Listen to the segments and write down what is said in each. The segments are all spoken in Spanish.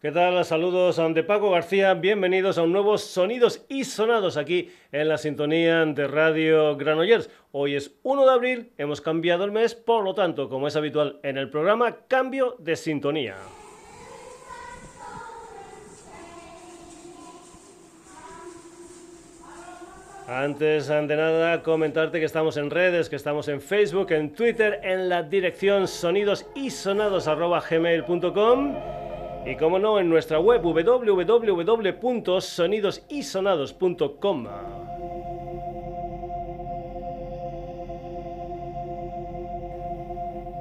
¿Qué tal? Saludos de Paco García. Bienvenidos a un nuevo Sonidos y Sonados aquí en la sintonía de Radio Granollers. Hoy es 1 de abril, hemos cambiado el mes, por lo tanto, como es habitual en el programa, cambio de sintonía. Antes de nada, comentarte que estamos en redes, que estamos en Facebook, en Twitter, en la dirección sonidosisonados.gmail.com y como no, en nuestra web www.sonidosisonados.com.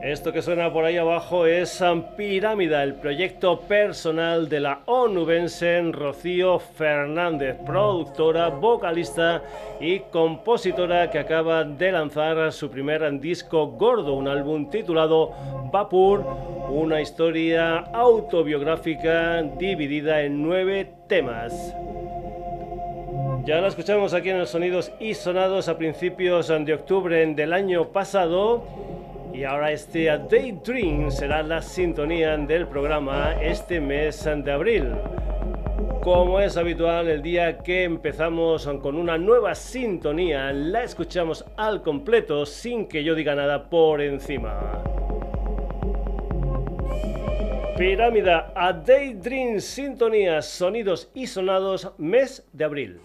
Esto que suena por ahí abajo es Pirámida, el proyecto personal de la onubense Rocío Fernández, productora, vocalista y compositora que acaba de lanzar su primer disco gordo, un álbum titulado Vapur, una historia autobiográfica dividida en nueve temas. Ya la escuchamos aquí en los Sonidos y Sonados a principios de octubre del año pasado y ahora este Daydream será la sintonía del programa este mes de abril. Como es habitual, el día que empezamos con una nueva sintonía, la escuchamos al completo sin que yo diga nada por encima. Pirámida a Daydream Sintonía, sonidos y sonados, mes de abril.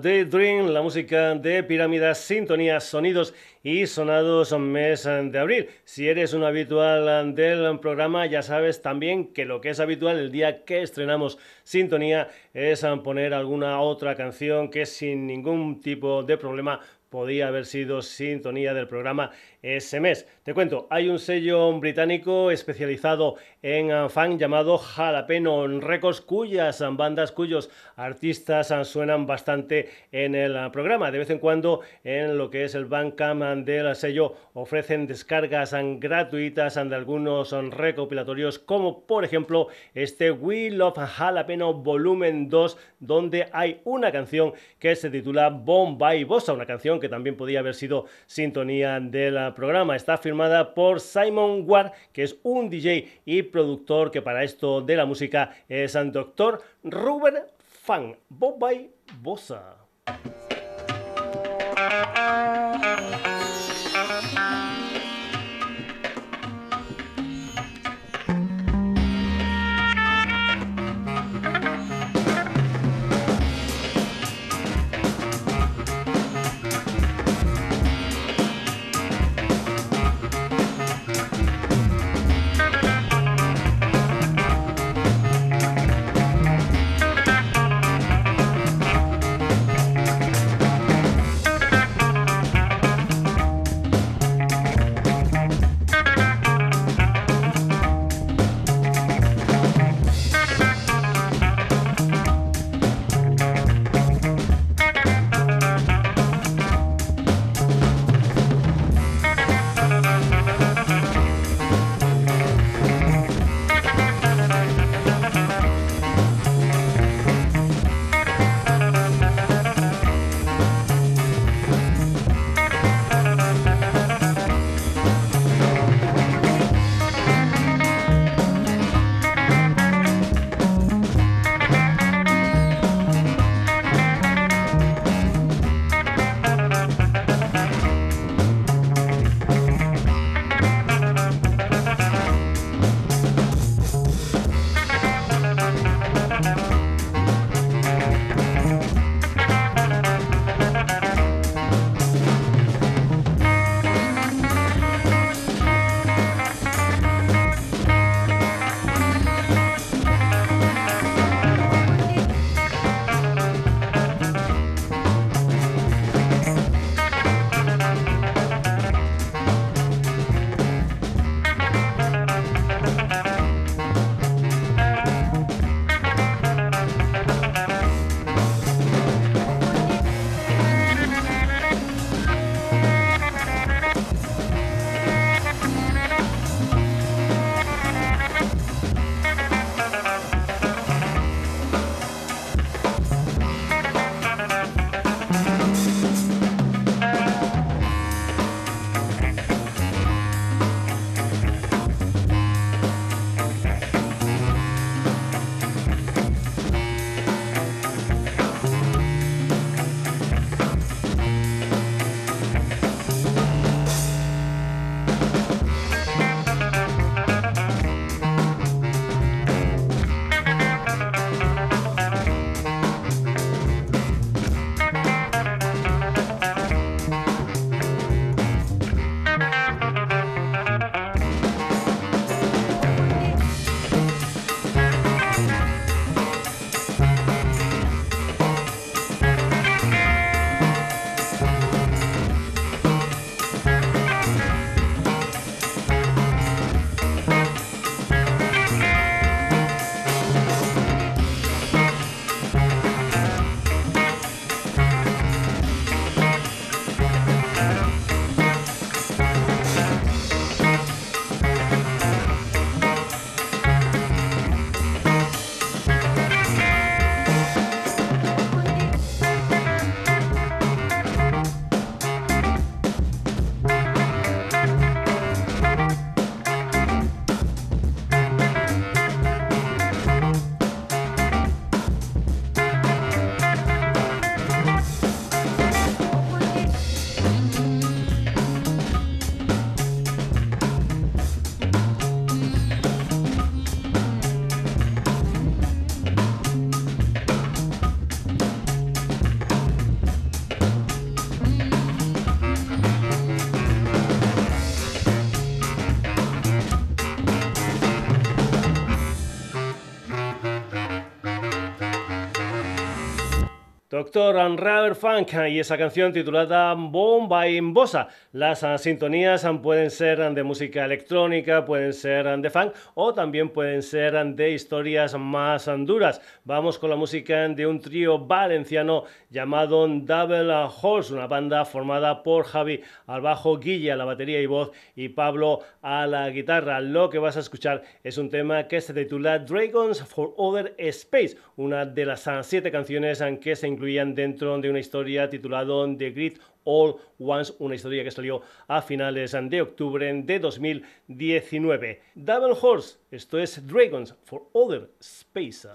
Daydream, la música de Pirámidas, sintonías, sonidos y sonados mes de abril. Si eres un habitual del programa, ya sabes también que lo que es habitual el día que estrenamos sintonía es poner alguna otra canción que sin ningún tipo de problema podía haber sido sintonía del programa ese mes. Te cuento, hay un sello británico especializado en ah, fan llamado Jalapeno Records, cuyas bandas, cuyos artistas ah, suenan bastante en el ah, programa. De vez en cuando en lo que es el Bandcamp del sello ofrecen descargas gratuitas de algunos recopilatorios, como por ejemplo este We Love Jalapeno Volumen 2, donde hay una canción que se titula Bombay Bossa, una canción que también podía haber sido sintonía de la programa. Está firmada por Simon Ward, que es un DJ y productor que para esto de la música es el doctor Ruben Fan. Bombay Bossa. Doctor Robert Funk y esa canción titulada Bomba in Bossa. Las ah, sintonías ah, pueden ser ah, de música electrónica, pueden ser de funk o también pueden ser de historias más duras. Vamos con la música de un trío valenciano llamado Double Horse, una banda formada por Javi al bajo, Guille a la batería y voz y Pablo a la guitarra. Lo que vas a escuchar es un tema que se titula Dragons for Other Space, una de las siete canciones que se incluían dentro de una historia titulada The Great All Once, una historia que salió a finales de octubre de 2019. Double Horse, esto es Dragons for Other Space.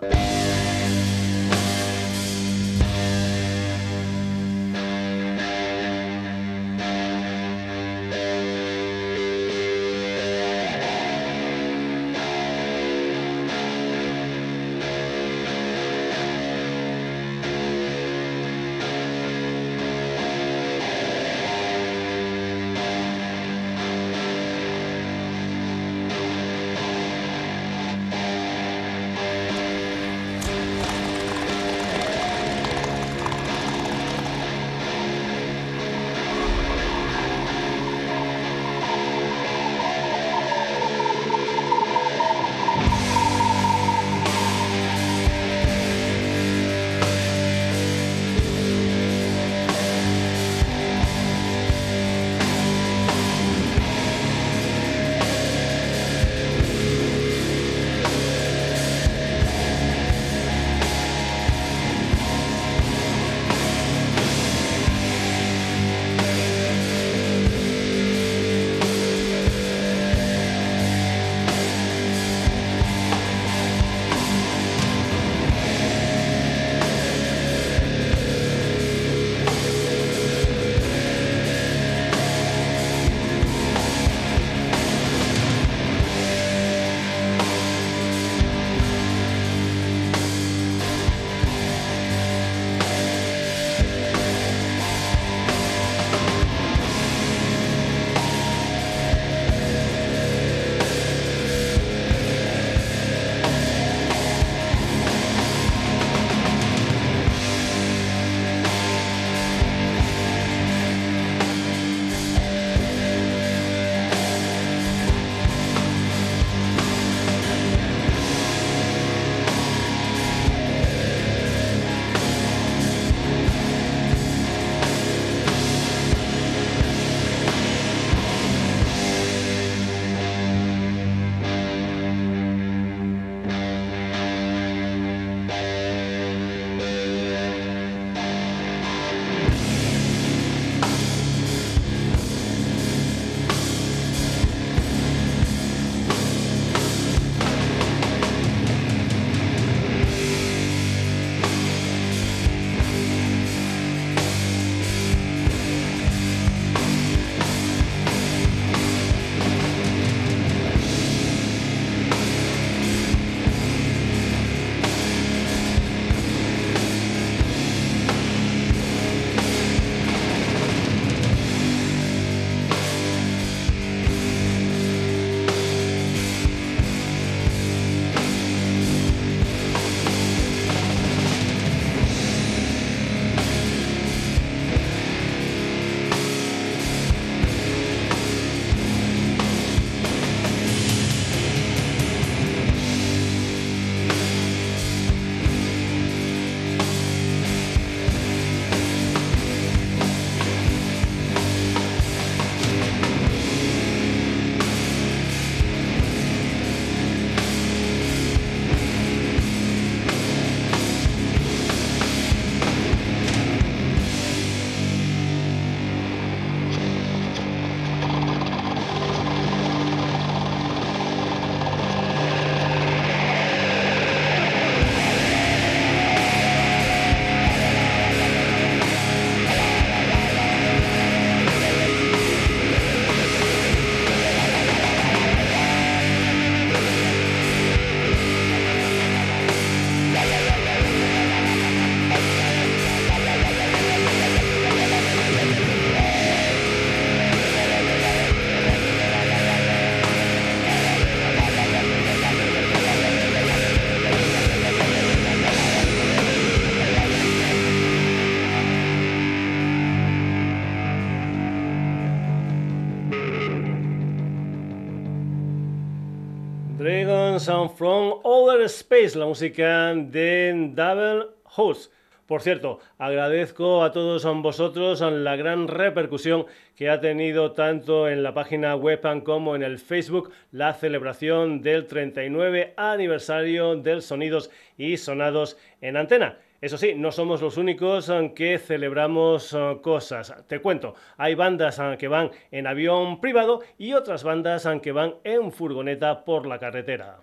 From Outer Space, la música de Double Host. Por cierto, agradezco a todos vosotros la gran repercusión que ha tenido tanto en la página web como en el Facebook la celebración del 39 aniversario del Sonidos y Sonados en Antena. Eso sí, no somos los únicos que celebramos cosas. Te cuento, hay bandas que van en avión privado y otras bandas que van en furgoneta por la carretera.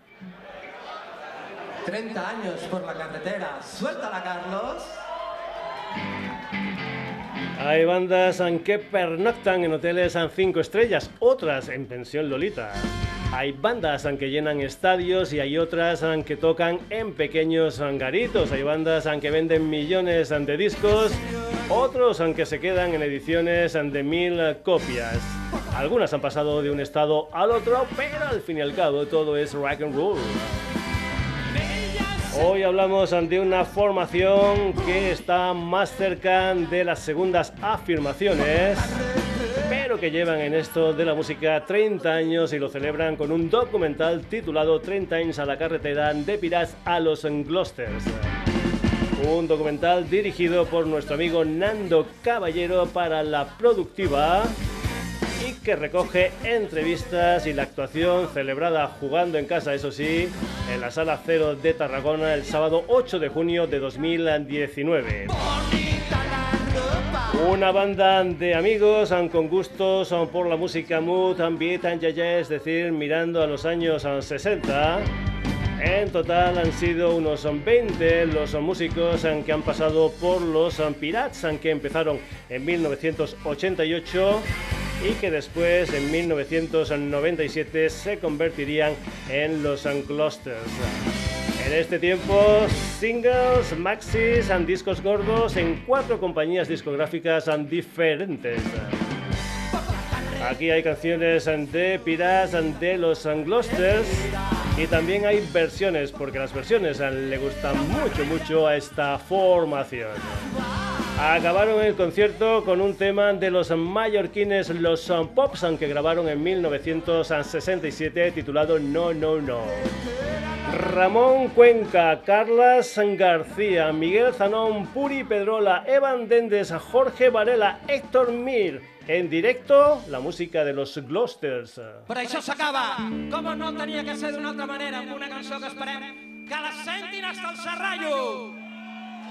30 años por la carretera. Suéltala, Carlos. Hay bandas que pernoctan en hoteles en 5 estrellas, otras en pensión Lolita. Hay bandas que llenan estadios y hay otras que tocan en pequeños garitos. Hay bandas que venden millones de discos, otros que se quedan en ediciones de mil copias. Algunas han pasado de un estado al otro, pero al fin y al cabo todo es rock and roll. Hoy hablamos de una formación que está más cerca de las segundas afirmaciones, pero que llevan en esto de la música 30 años y lo celebran con un documental titulado 30 años a la carretera de Piras a los Gloucesters. Un documental dirigido por nuestro amigo Nando Caballero para la productiva que recoge entrevistas y la actuación celebrada jugando en casa, eso sí, en la Sala Cero de Tarragona el sábado 8 de junio de 2019. Una banda de amigos con gustos por la música mood, beat and es decir, mirando a los años 60. En total han sido unos 20 los músicos que han pasado por los Pirates, que empezaron en 1988 y que después en 1997 se convertirían en los Clusters. En este tiempo, singles, maxis y discos gordos en cuatro compañías discográficas diferentes. Aquí hay canciones de Pirates de los Glosters y también hay versiones, porque las versiones le gustan mucho, mucho a esta formación. Acabaron el concierto con un tema de los mallorquines Los Pops, que grabaron en 1967 titulado No, No, No. Ramón Cuenca, Carlas García, Miguel Zanón, Puri Pedrola, Evan Dendes, Jorge Varela, Héctor Mir. En directo, la música de los Gloucesters. Por eso se acaba. ¿Cómo no tenía que ser de una otra manera, una canción que esperem que la sentin hasta el serrallo.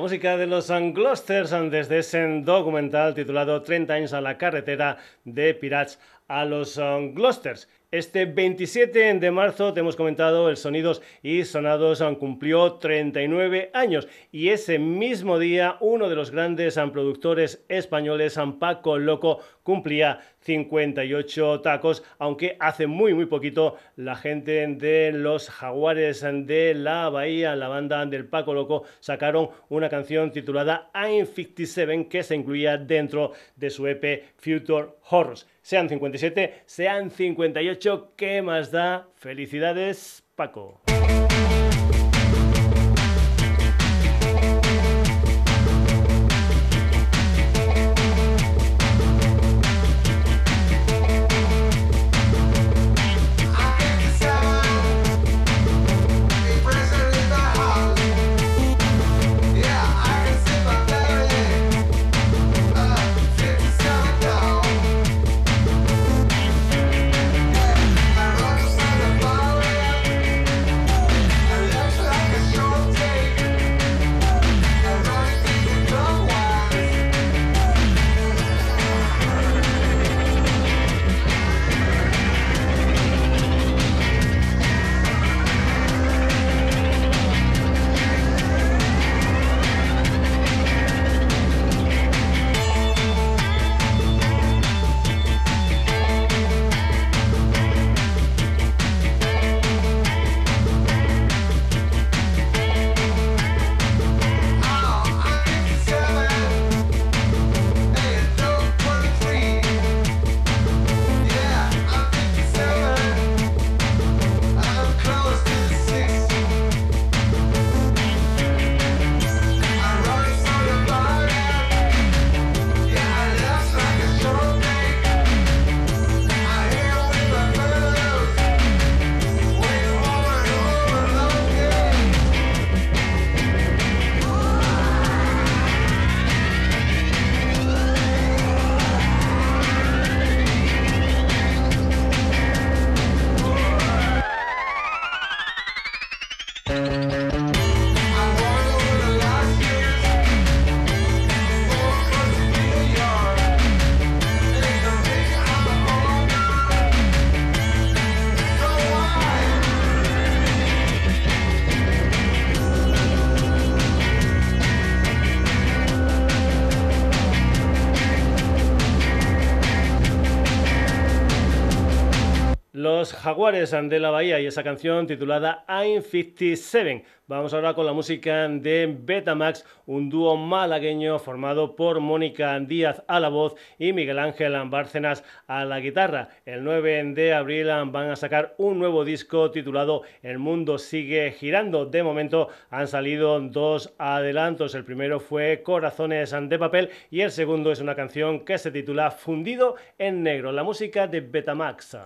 Música de los Glosters desde ese documental titulado 30 años a la carretera de Pirates a los Glosters. Este 27 de marzo, te hemos comentado, el Sonidos y Sonados cumplió 39 años y ese mismo día uno de los grandes productores españoles, Paco Loco, cumplía 58 tacos, aunque hace muy muy poquito la gente de los Jaguares de la Bahía, la banda del Paco Loco, sacaron una canción titulada I'm 57 que se incluía dentro de su EP Future Horrors. Sean 57, sean 58, ¿qué más da? Felicidades, Paco. Música Jaguares de la Bahía y esa canción titulada I'm 57. Vamos ahora con la música de Betamax, un dúo malagueño formado por Mónica Díaz a la voz y Miguel Ángel Bárcenas a la guitarra. El 9 de abril van a sacar un nuevo disco titulado El mundo sigue girando. De momento han salido dos adelantos. El primero fue Corazones de papel y el segundo es una canción que se titula Fundido en negro. La música de Betamax.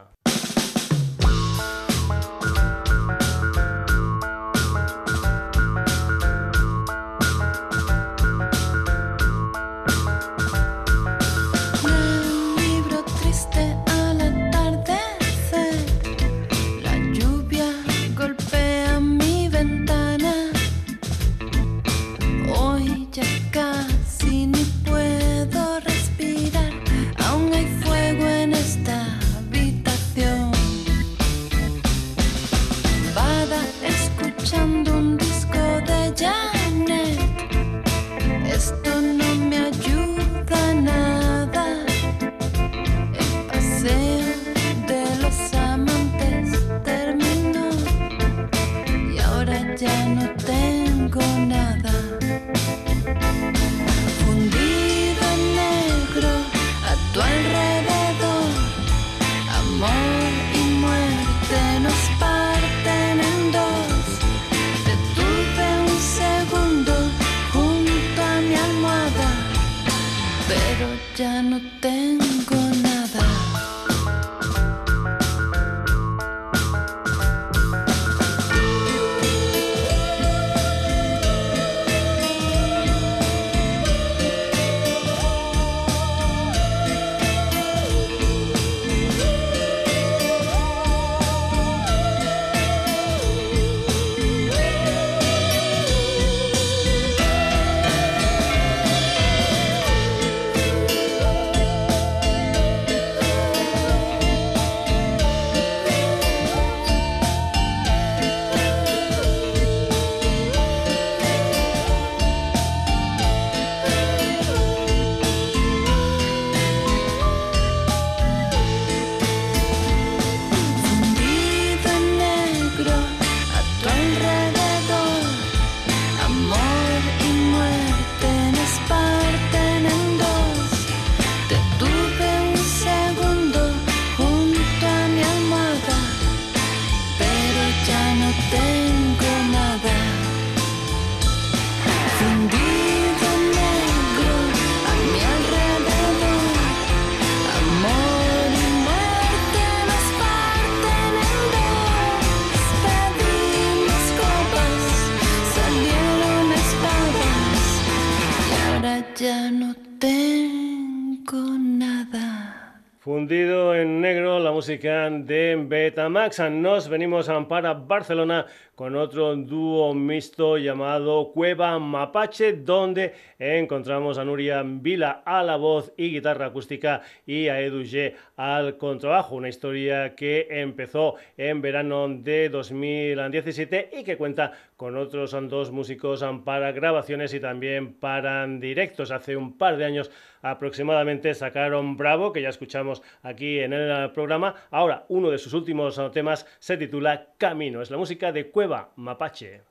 Música de Betamax. Nos venimos para Barcelona con otro dúo mixto llamado Cueva Mapache, donde encontramos a Nuria Vila a la voz y guitarra acústica y a Edu G al contrabajo. Una historia que empezó en verano de 2017 y que cuenta con otros dos músicos para grabaciones y también para directos. Hace un par de años aproximadamente sacaron Bravo, que ya escuchamos aquí en el programa. Ahora, uno de sus últimos temas se titula Camino. Es la música de Cueva Mapache.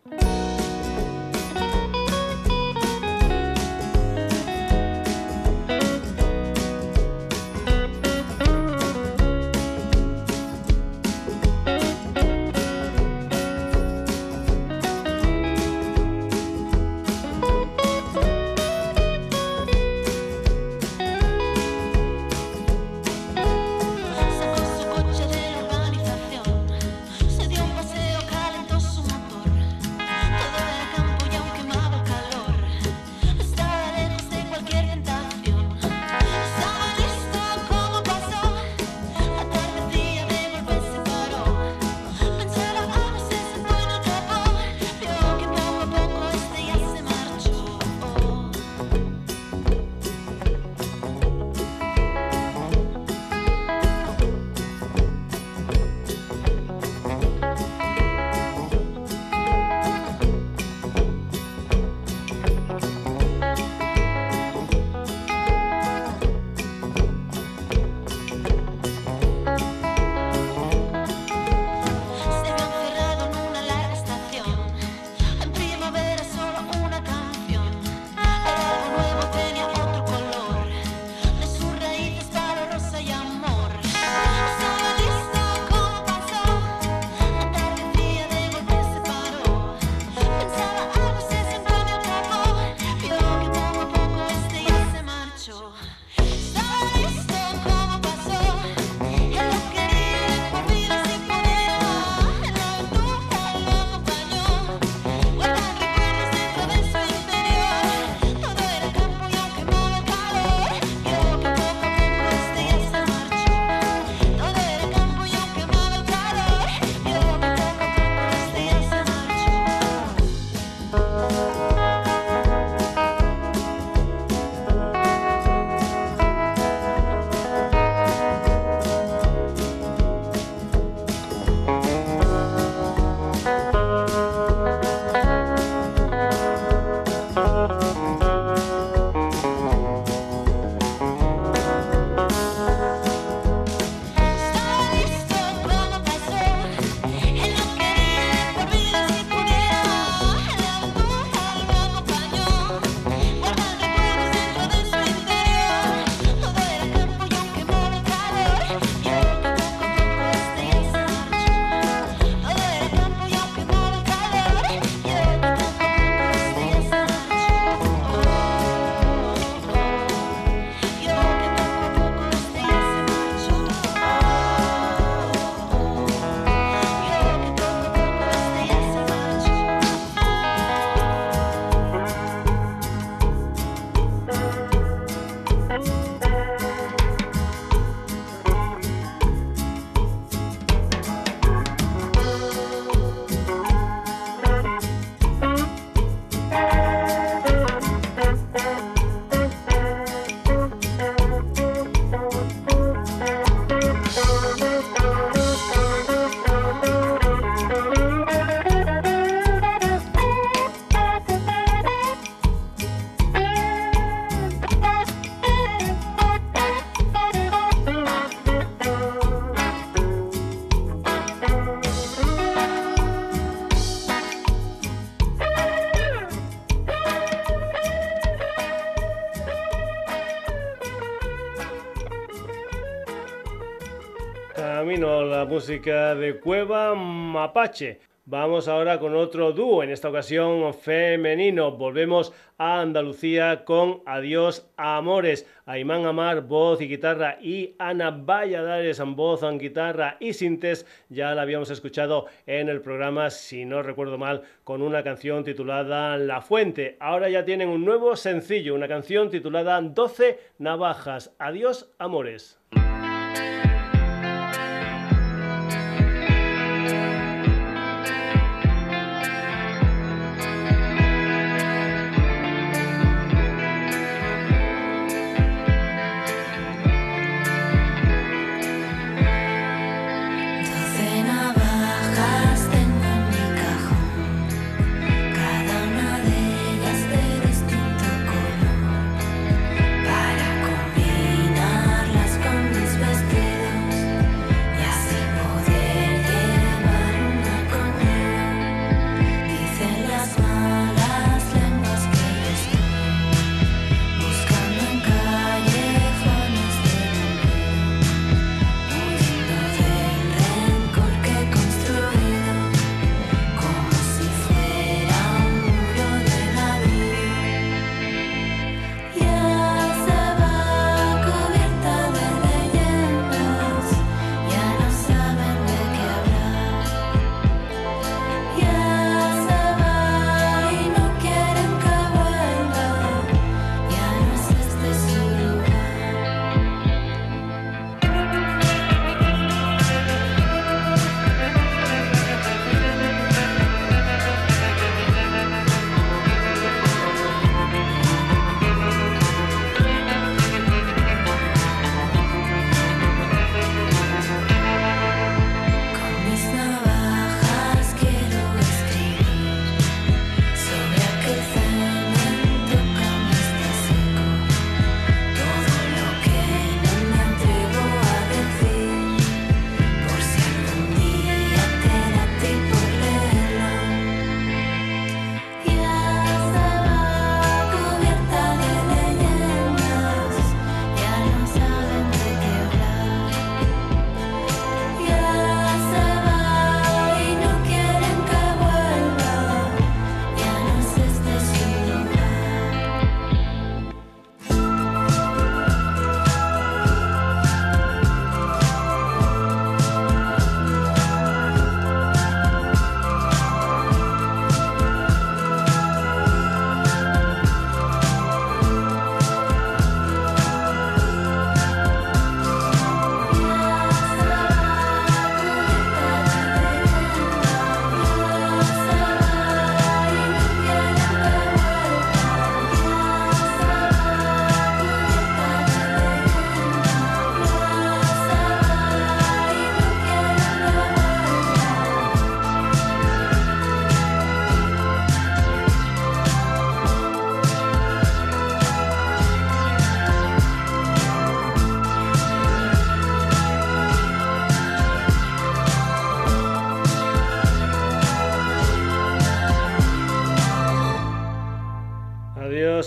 De Cueva Mapache. Vamos ahora con otro dúo, en esta ocasión femenino. Volvemos a Andalucía con Adiós Amores. Aymán Amar, voz y guitarra, y Ana Valladares, voz, guitarra y sintes. Ya la habíamos escuchado en el programa, si no recuerdo mal, con una canción titulada La Fuente. Ahora ya tienen un nuevo sencillo, una canción titulada 12 Navajas. Adiós Amores.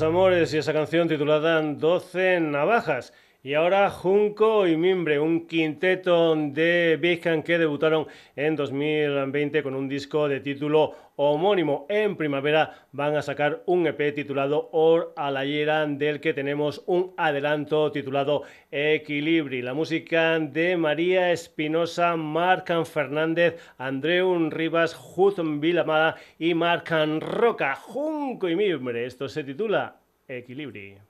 Amores y esa canción titulada 12 Navajas. Y ahora Junco y Mimbre, un quinteto de Big que debutaron en 2020 con un disco de título homónimo. En primavera van a sacar un EP titulado Or a la del que tenemos un adelanto titulado Equilibri. La música de María Espinosa, Marcan Fernández, Andreu Rivas, Juzn Vilamada y Marcan Roca. Junco y Mimbre. Esto se titula Equilibri.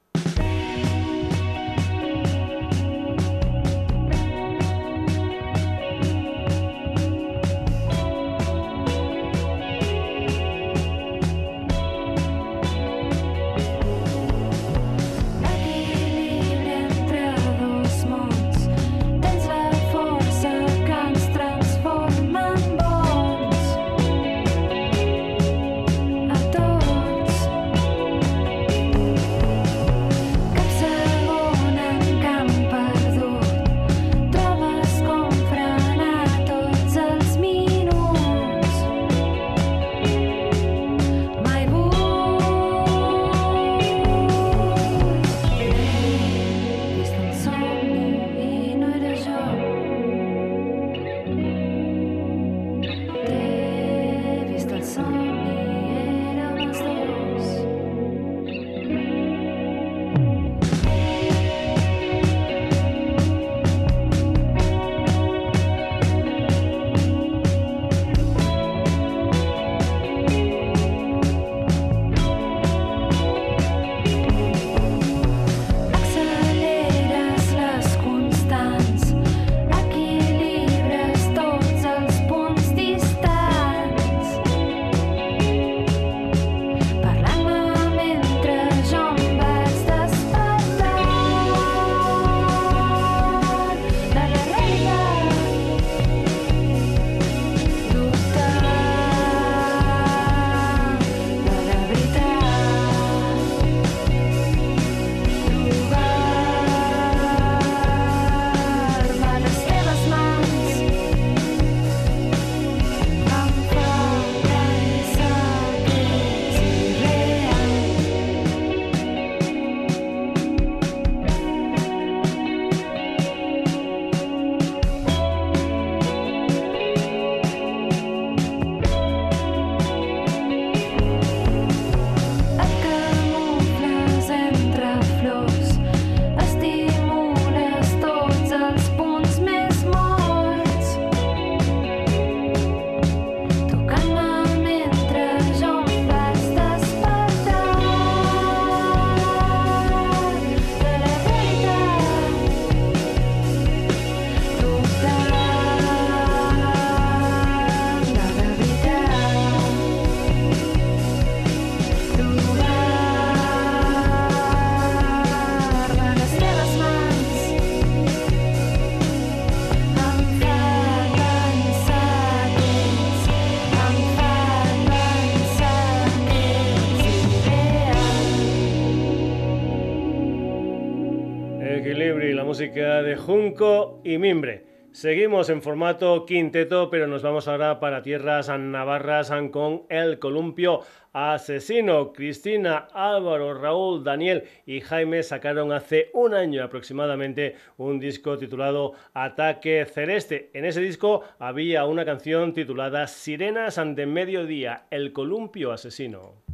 Y Mimbre. Seguimos en formato quinteto, pero nos vamos ahora para tierras navarras con el columpio asesino. Cristina, Álvaro, Raúl, Daniel y Jaime sacaron hace un año aproximadamente un disco titulado Ataque Celeste. En ese disco había una canción titulada Sirenas ante mediodía, el columpio asesino.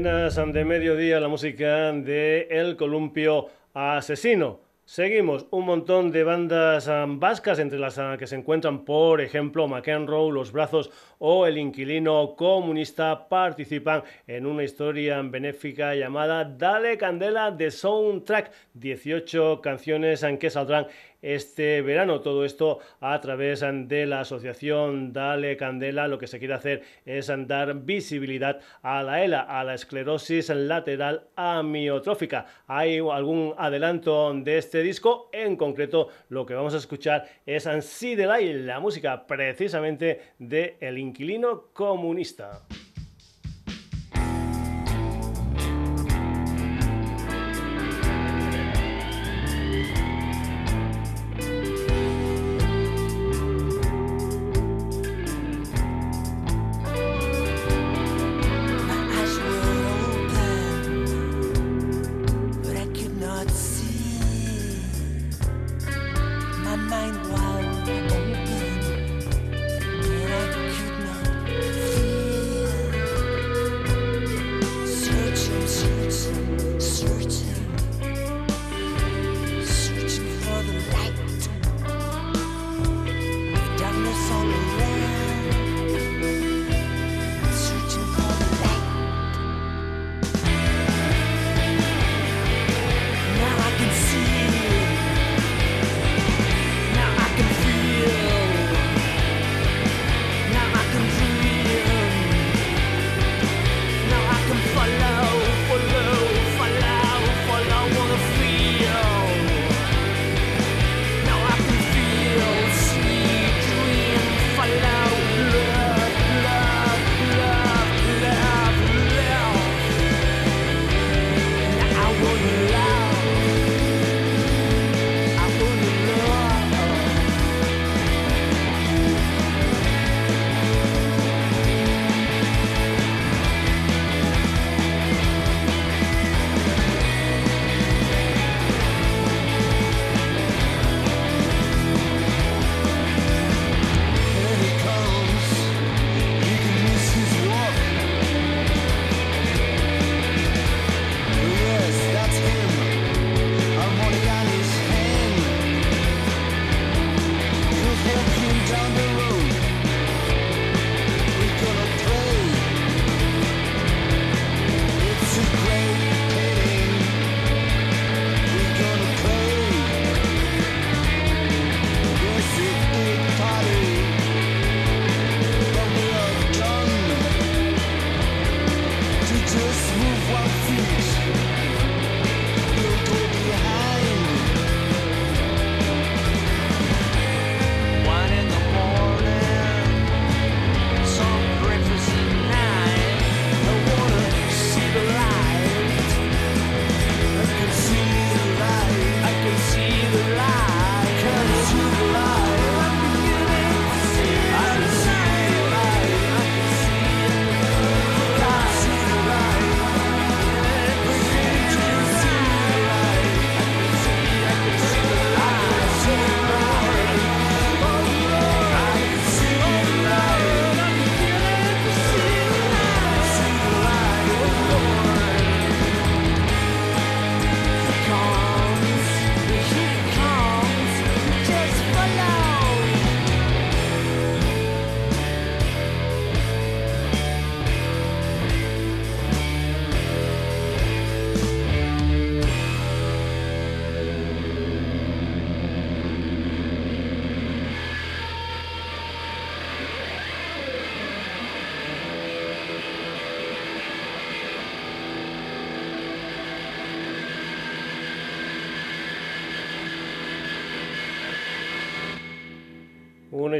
Sirenas de mediodía, la música de El Columpio Asesino. Seguimos, un montón de bandas um, vascas, entre las uh, que se encuentran, por ejemplo, McEnroe, Los Brazos o El Inquilino Comunista, participan en una historia benéfica llamada Dale Candela de Soundtrack, 18 canciones en que saldrán este verano. Todo esto a través de la asociación Dale Candela. Lo que se quiere hacer es dar visibilidad a la ELA, a la esclerosis lateral amiotrófica. Hay algún adelanto de este disco, en concreto lo que vamos a escuchar es Ansi de la música precisamente de El Inquilino Comunista.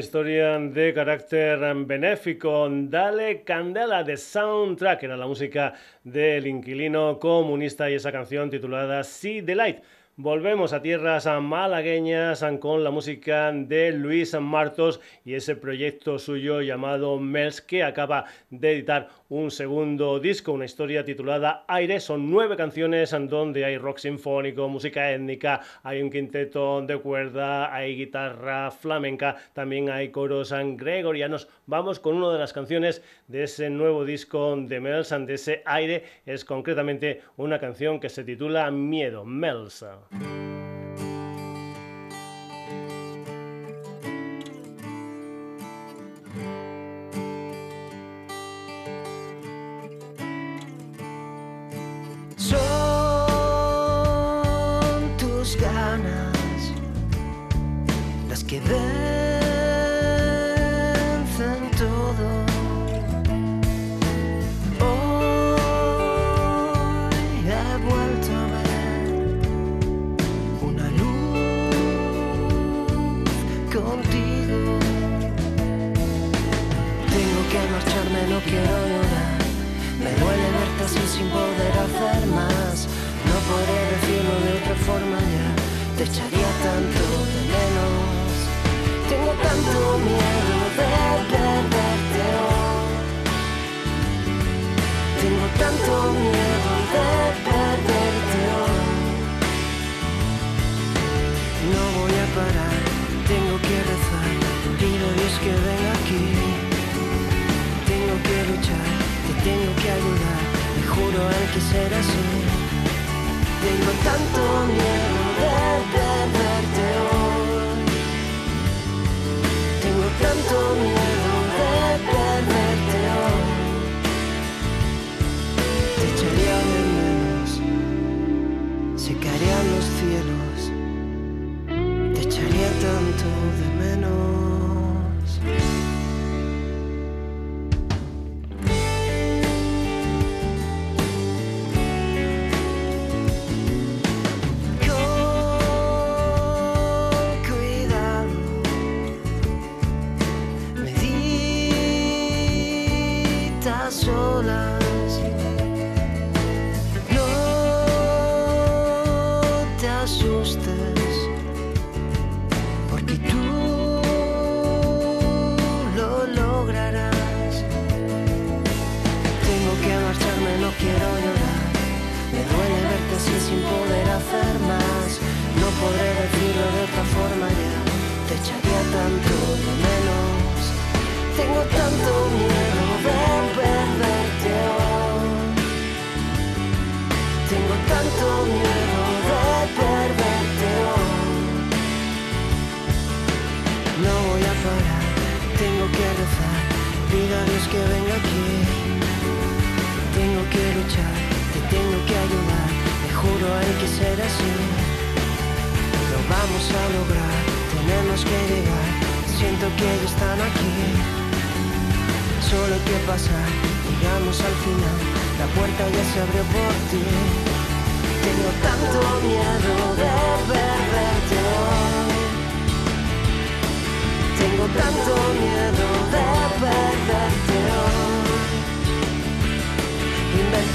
Historia de carácter benéfico. Dale Candela de Soundtrack, era la música del inquilino comunista y esa canción titulada Sea Delight. Volvemos a tierras malagueñas con la música de Luis Martos y ese proyecto suyo llamado Mels que acaba de editar un segundo disco, una historia titulada Aire. Son nueve canciones en donde hay rock sinfónico, música étnica, hay un quinteto de cuerda, hay guitarra flamenca, también hay coros gregorianos. Vamos con una de las canciones de ese nuevo disco de Melsa, de ese Aire. Es concretamente una canción que se titula Miedo, Melsa. tengo que ayudar, te juro hay que ser así. Tengo tanto miedo de perder.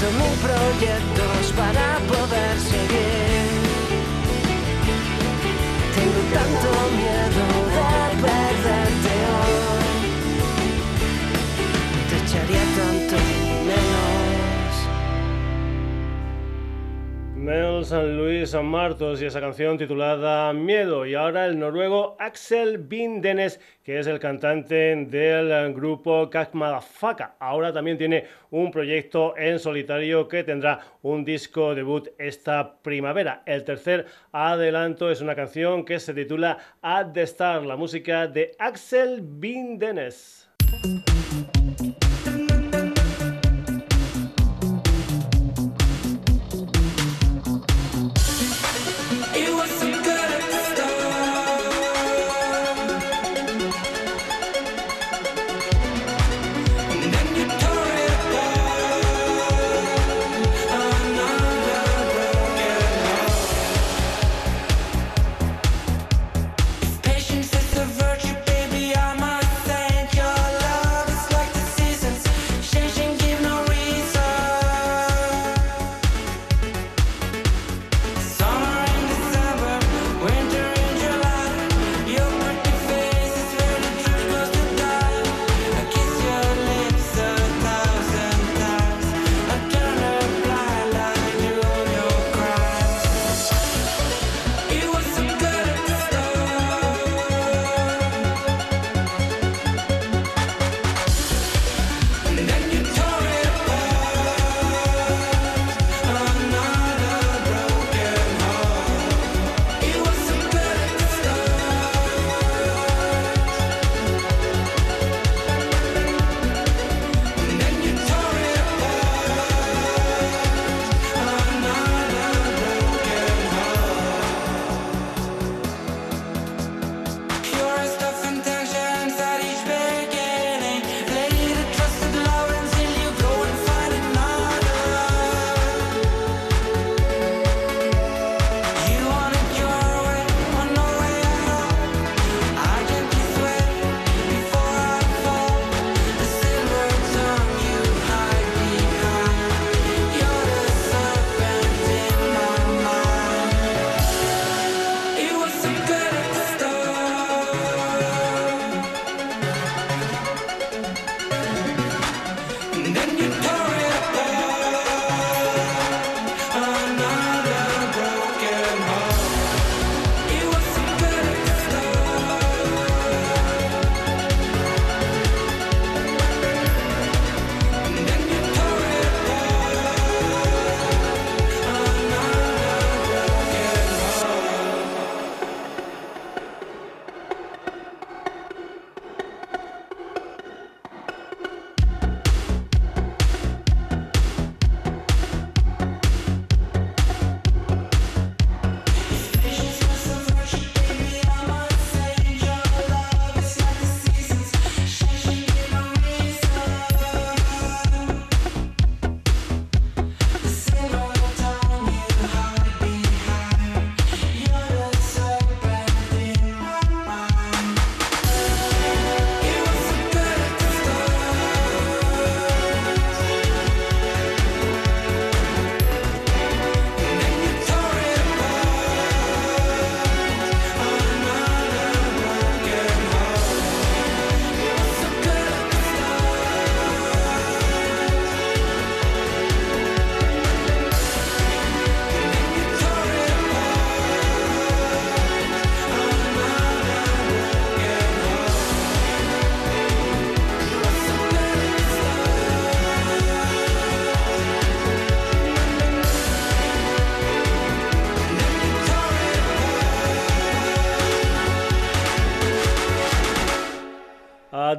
Realizo mil proyectos para poder seguir. Tengo tanto miedo. San Martos y esa canción titulada Miedo. Y ahora el noruego Axel Bindenes, que es el cantante del grupo Faka. Ahora también tiene un proyecto en solitario que tendrá un disco debut esta primavera. El tercer adelanto es una canción que se titula At the Star, la música de Axel Bindenes.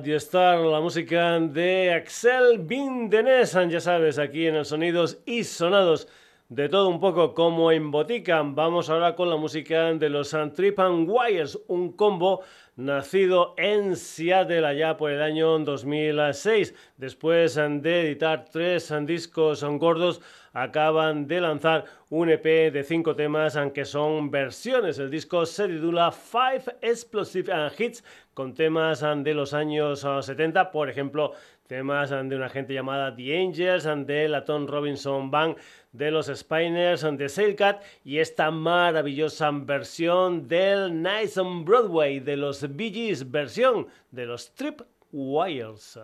Adiestar la música de Axel Bindenesan, ya sabes, aquí en el Sonidos y Sonados. De todo un poco como en Botica, vamos ahora con la música de los Trip and Wires, un combo nacido en Seattle allá por el año 2006. Después de editar tres discos gordos, acaban de lanzar un EP de cinco temas, aunque son versiones. El disco se titula Five Explosive Hits, con temas de los años 70, por ejemplo, temas de una gente llamada The Angels, de la Tom Robinson Band, de los Spiners, de Sailcat y esta maravillosa versión del Nice on Broadway de los Bee Gees, versión de los Trip Wires.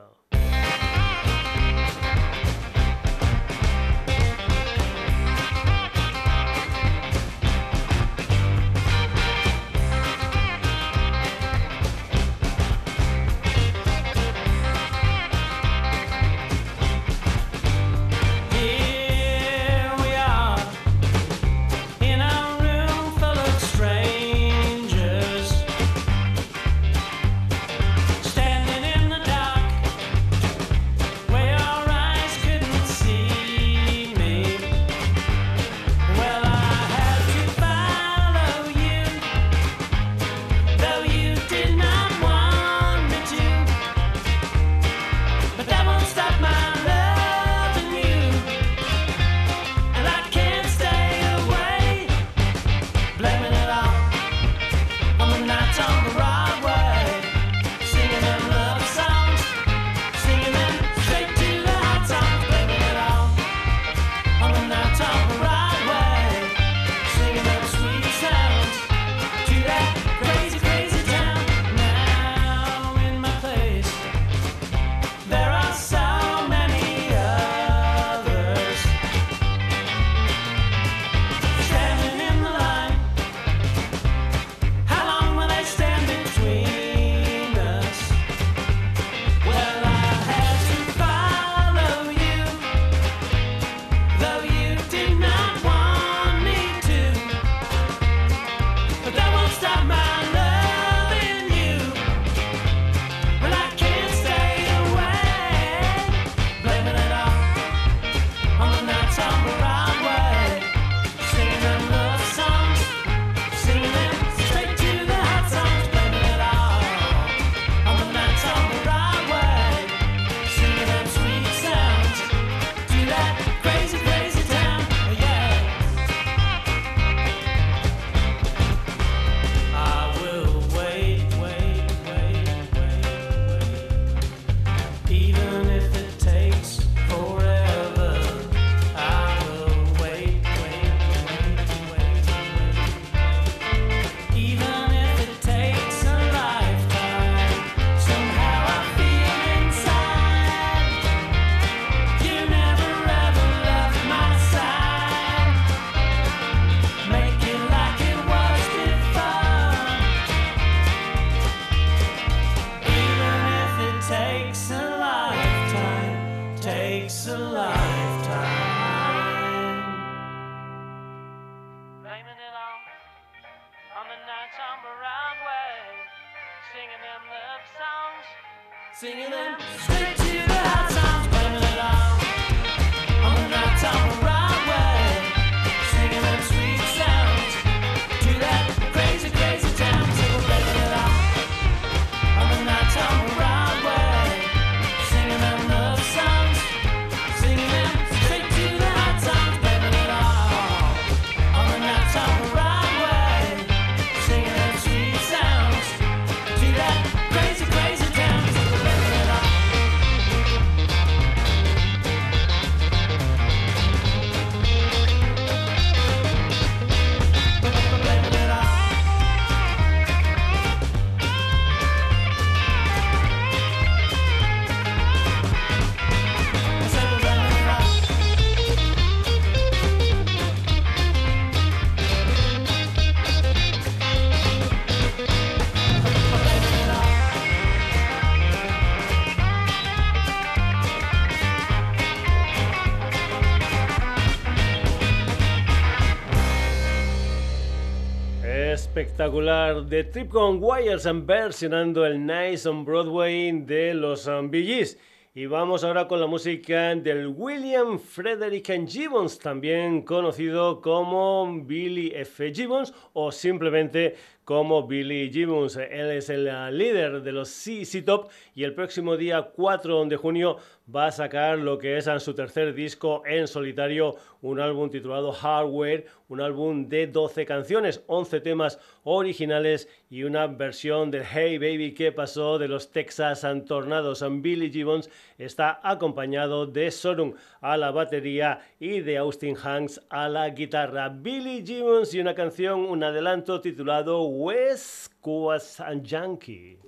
Espectacular de Tripcon Wires versionando el Nice on Broadway de los um, Bee. Y vamos ahora con la música del William Frederick Gibbons, también conocido como Billy F. Gibbons o simplemente como Billy Gibbons. Él es el líder de los CC Top y el próximo día 4 de junio va a sacar lo que es su tercer disco en solitario, un álbum titulado Hardware, un álbum de 12 canciones, 11 temas originales y una versión del Hey Baby que pasó de los Texas Tornados. Billy Gibbons está acompañado de Sorum a la batería y de Austin Hanks a la guitarra. Billy Gibbons y una canción, un adelanto titulado West Coast Yankee.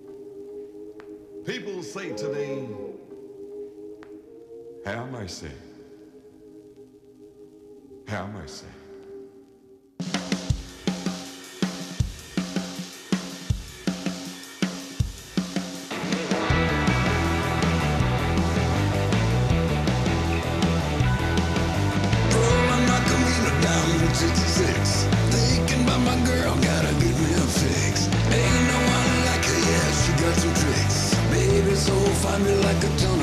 People say today, Have mercy. Have mercy. find me like a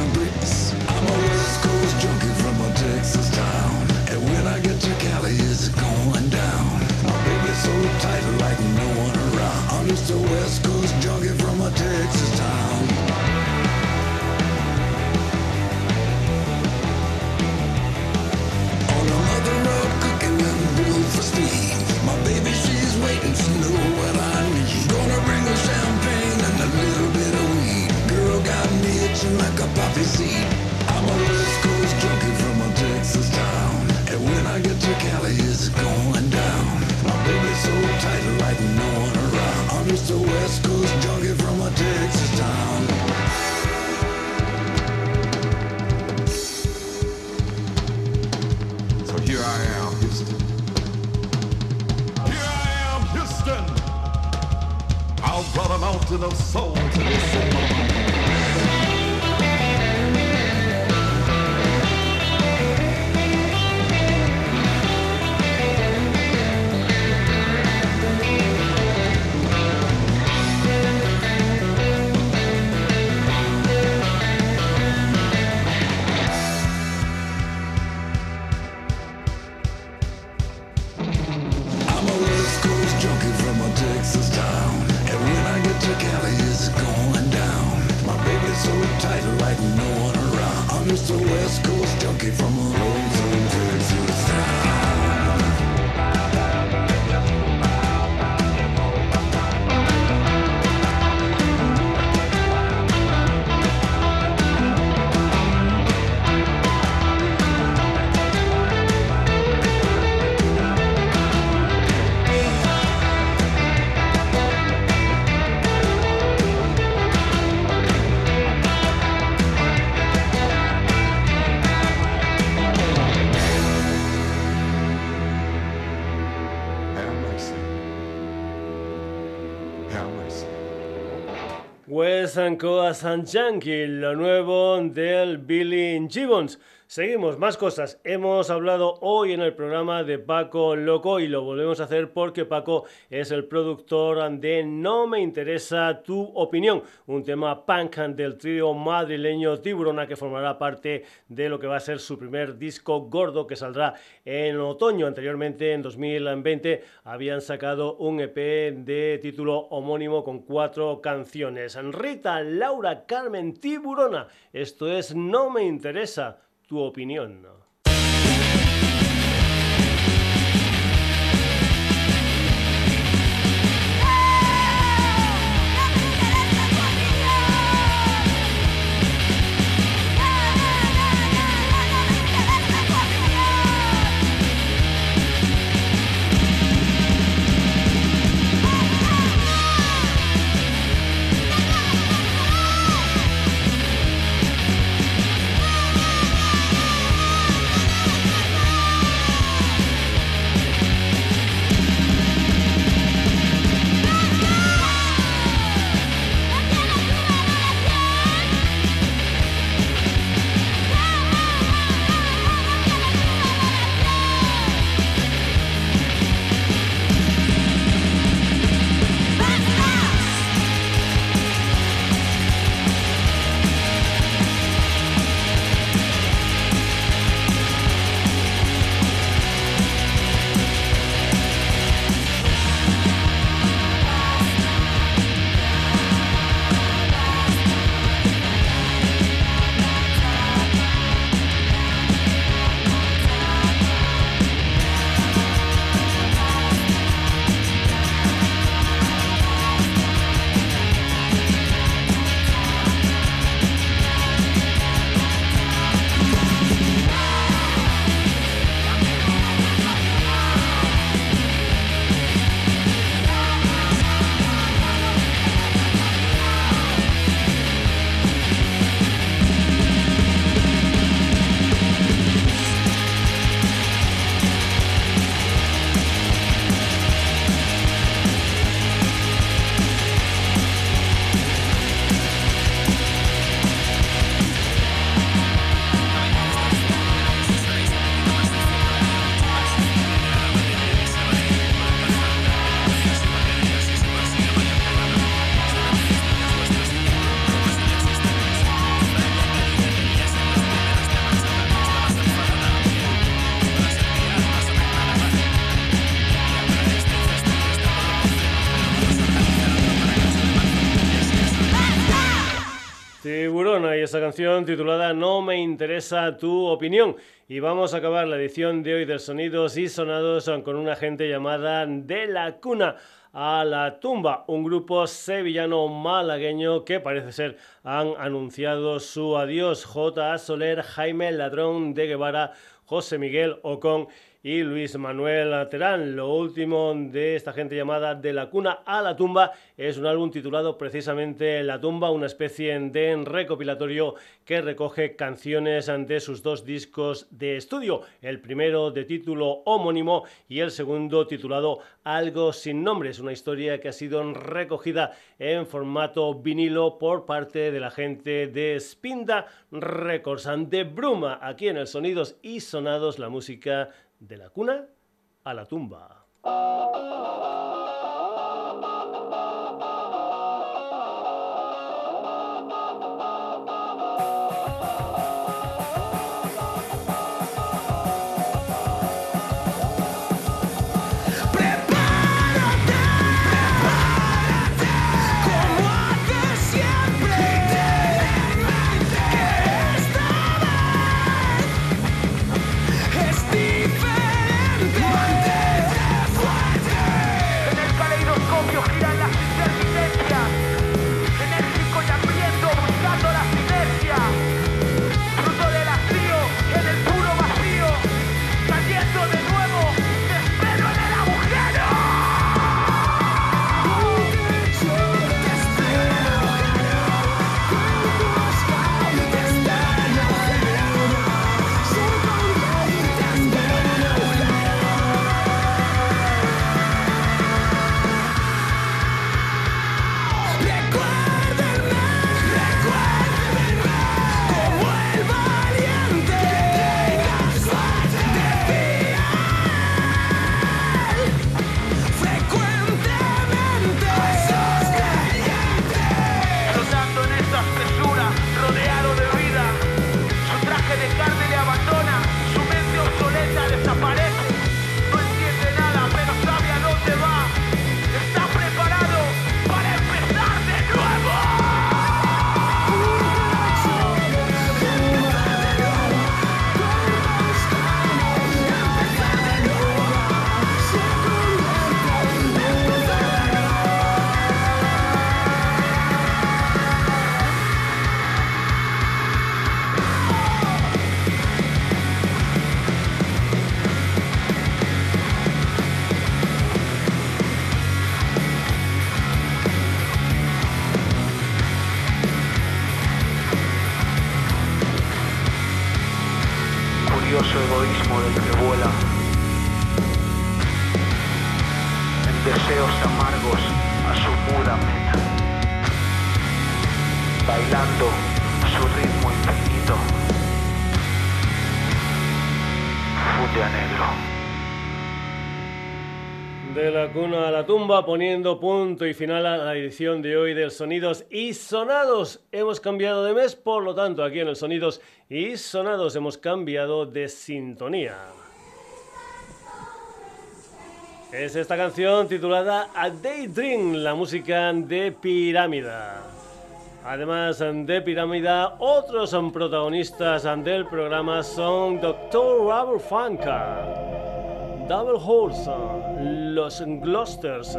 coffee. I'm a West from a Texas town. And when I get to it's going down. My tight, no one around. I'm just a West from a Texas town. mountain of soul to listen. Sankoa Yankee, lo nuevo del Billy Gibbons. Seguimos, más cosas. Hemos hablado hoy en el programa de Paco Loco y lo volvemos a hacer porque Paco es el productor de No me interesa tu opinión, un tema punk del trío madrileño Tiburona que formará parte de lo que va a ser su primer disco gordo que saldrá en otoño. Anteriormente, en 2020, habían sacado un EP de título homónimo con cuatro canciones. Rita, Laura, Carmen, Tiburona. Esto es No me interesa tu opinión. Tiburona esa canción titulada No me interesa tu opinión. Y vamos a acabar la edición de hoy de Sonidos y Sonados con una gente llamada De la Cuna a la tumba, un grupo sevillano malagueño que parece ser han anunciado su adiós. J. Soler, Jaime Ladrón de Guevara, José Miguel Ocon y Luis Manuel Terán. Lo último de esta gente llamada De la cuna a la tumba es un álbum titulado precisamente La tumba, una especie de recopilatorio que recoge canciones de sus dos discos de estudio, el primero de título homónimo y el segundo titulado Algo sin nombre. Es una historia que ha sido recogida en formato vinilo por parte de la gente de Spinda Records de Bruma, aquí en el Sonidos y Sonados, la música de la cuna a la tumba. Tumba poniendo punto y final a la edición de hoy del Sonidos y Sonados. Hemos cambiado de mes, por lo tanto, aquí en el Sonidos y Sonados hemos cambiado de sintonía. Es esta canción titulada A Daydream, la música de Pirámida. Además de Pirámida, otros protagonistas del programa son Dr. Robert Funka. Double Horse, los Gloucesters,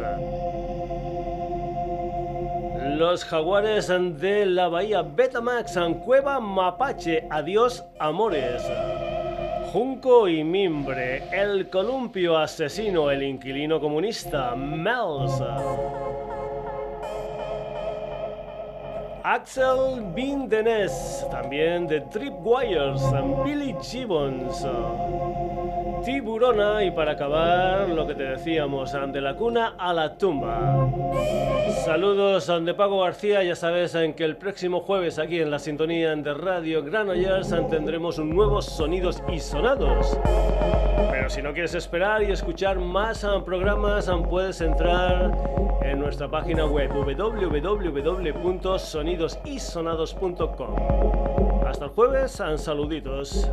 los Jaguares de la Bahía Betamax, Cueva Mapache, Adiós Amores. Junco y Mimbre, el columpio asesino, el inquilino comunista, Mels. Axel Bindenes, también de Tripwires, Billy Gibbons. Tiburona y para acabar lo que te decíamos, de la cuna a la tumba. Saludos de Pago García, ya sabes en que el próximo jueves aquí en la sintonía de Radio Granollers tendremos un nuevo Sonidos y Sonados. Pero si no quieres esperar y escuchar más programas, puedes entrar en nuestra página web www.sonidosysonados.com. Hasta el jueves, saluditos.